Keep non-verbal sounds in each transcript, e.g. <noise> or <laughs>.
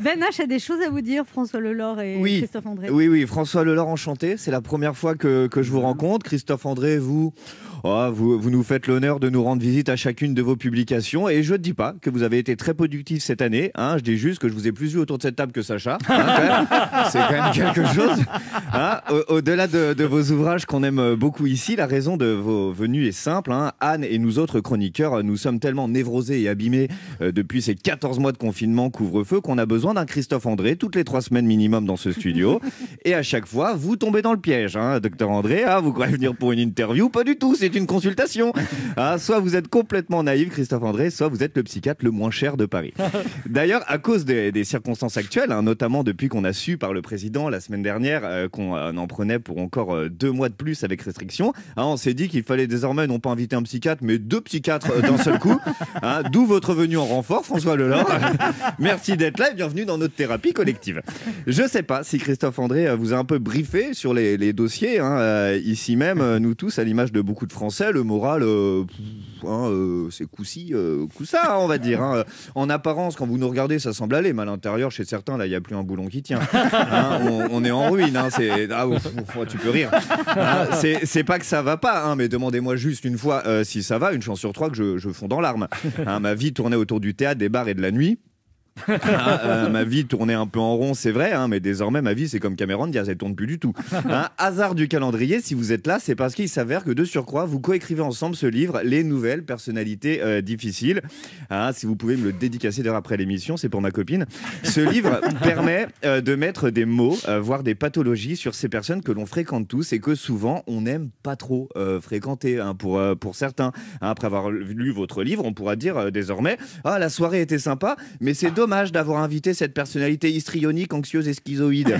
Ben H a des choses à vous dire, François Lelore et Oui. Christophe André. Oui, oui, François Lelore, enchanté. C'est la première fois que, que je vous rencontre. Christophe André, vous, oh, vous, vous nous faites l'honneur de nous rendre visite à chacune de vos publications. Et je ne dis pas que vous avez été très productif cette année. hein. je dis juste que je vous ai plus vu autour de cette table que Sacha. hein. <laughs> C'est quand même quelque chose. hein. Au- Au-delà de, de vos ouvrages qu'on aime beaucoup ici, la raison de vos venues est simple. Anne et nous autres chroniqueurs, nous sommes tellement névrosés et abîmés euh, depuis ces 14 mois de confinement, couvre-feu, qu'on a besoin d'un Christophe André toutes les trois semaines minimum dans ce studio. et à chaque fois, vous tombez dans le piège, docteur André. Ah, vous croyez venir pour une interview? Pas du tout, c'est une consultation. <laughs> Ah, soit vous êtes complètement naïf, Christophe André, soit vous êtes le psychiatre le moins cher de Paris. <laughs> D'ailleurs, à cause des, des circonstances actuelles, hein, notamment depuis qu'on a su par le président la semaine dernière euh, qu'on euh, en prenait pour encore euh, deux mois de plus avec restriction, hein, on s'est dit qu'il fallait désormais non pas inviter un psychiatre, mais deux psychiatres d'un seul coup. <laughs> hein, D'où votre venue en renfort, François Lelore. Merci d'être là et bienvenue dans notre thérapie collective. Je sais pas si Christophe André vous a un peu briefé sur les, les dossiers. ici même, nous tous, à l'image de beaucoup de Français, le moral, euh, hein, euh, c'est coussi, euh, coussa, hein, on va dire. hein. En apparence, quand vous nous regardez, ça semble aller, mais à l'intérieur, chez certains, là, il n'y a plus un boulon qui tient. <laughs> On, on est en ruine. c'est- ah, ouf, ouf, tu peux rire. C'est pas que ça va pas, hein, mais demandez-moi juste une fois si ça va. Une chance sur trois que je, je fonds dans l'arme. Hein, ma vie tournait autour du théâtre, des bars et de la nuit. Ah, euh, ma vie tournait un peu en rond, c'est vrai, hein, mais désormais ma vie c'est comme Cameron Diaz, elle tourne plus du tout. Hein, hasard du calendrier, si vous êtes là, c'est parce qu'il s'avère que de surcroît, vous coécrivez ensemble ce livre, Les nouvelles personnalités euh, difficiles. Hein, si vous pouvez me le dédicacer d'ailleurs après l'émission, c'est pour ma copine. Ce livre <laughs> permet euh, de mettre des mots, voire des pathologies sur ces personnes que l'on fréquente tous et que souvent on n'aime pas trop fréquenter. hein, pour, pour certains, après avoir lu votre livre, on pourra dire désormais Ah, la soirée était sympa, mais c'est dommage d'avoir invité cette personnalité histrionique, anxieuse et schizoïde.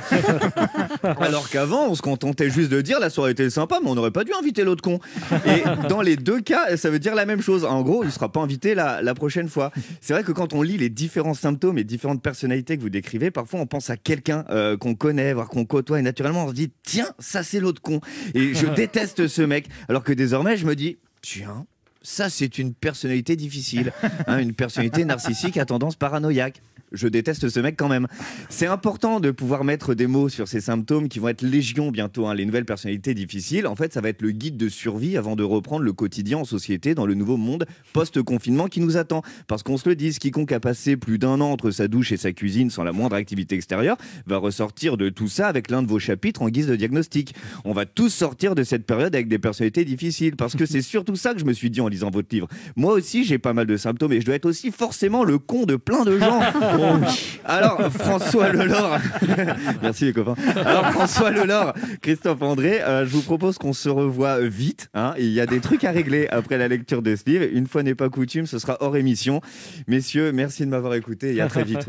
<laughs> Alors qu'avant, on se contentait juste de dire la soirée était sympa, mais on n'aurait pas dû inviter l'autre con. Et dans les deux cas, ça veut dire la même chose. En gros, il ne sera pas invité la, la prochaine fois. C'est vrai que quand on lit les différents symptômes et différentes personnalités que vous décrivez, parfois on pense à quelqu'un euh, qu'on connaît, voire qu'on côtoie, et naturellement on se dit tiens, ça c'est l'autre con. Et je <laughs> déteste ce mec. Alors que désormais, je me dis tiens. Ça, c'est une personnalité difficile, hein, une personnalité narcissique à tendance paranoïaque. Je déteste ce mec quand même. C'est important de pouvoir mettre des mots sur ces symptômes qui vont être légion bientôt. hein, les nouvelles personnalités difficiles, en fait, ça va être le guide de survie avant de reprendre le quotidien en société dans le nouveau monde post-confinement qui nous attend. Parce qu'on se le dise, quiconque a passé plus d'un an entre sa douche et sa cuisine sans la moindre activité extérieure va ressortir de tout ça avec l'un de vos chapitres en guise de diagnostic. On va tous sortir de cette période avec des personnalités difficiles parce que c'est surtout ça que je me suis dit en lisant votre livre. Moi aussi, j'ai pas mal de symptômes et je dois être aussi forcément le con de plein de gens. <laughs> <laughs> Alors, François Lelore, <laughs> merci les copains. Alors, <laughs> François Lelore, Christophe André, euh, je vous propose qu'on se revoie vite. hein. Il y a des trucs à régler après la lecture de ce livre. Une fois n'est pas coutume, ce sera hors émission. Messieurs, merci de m'avoir écouté et à très vite.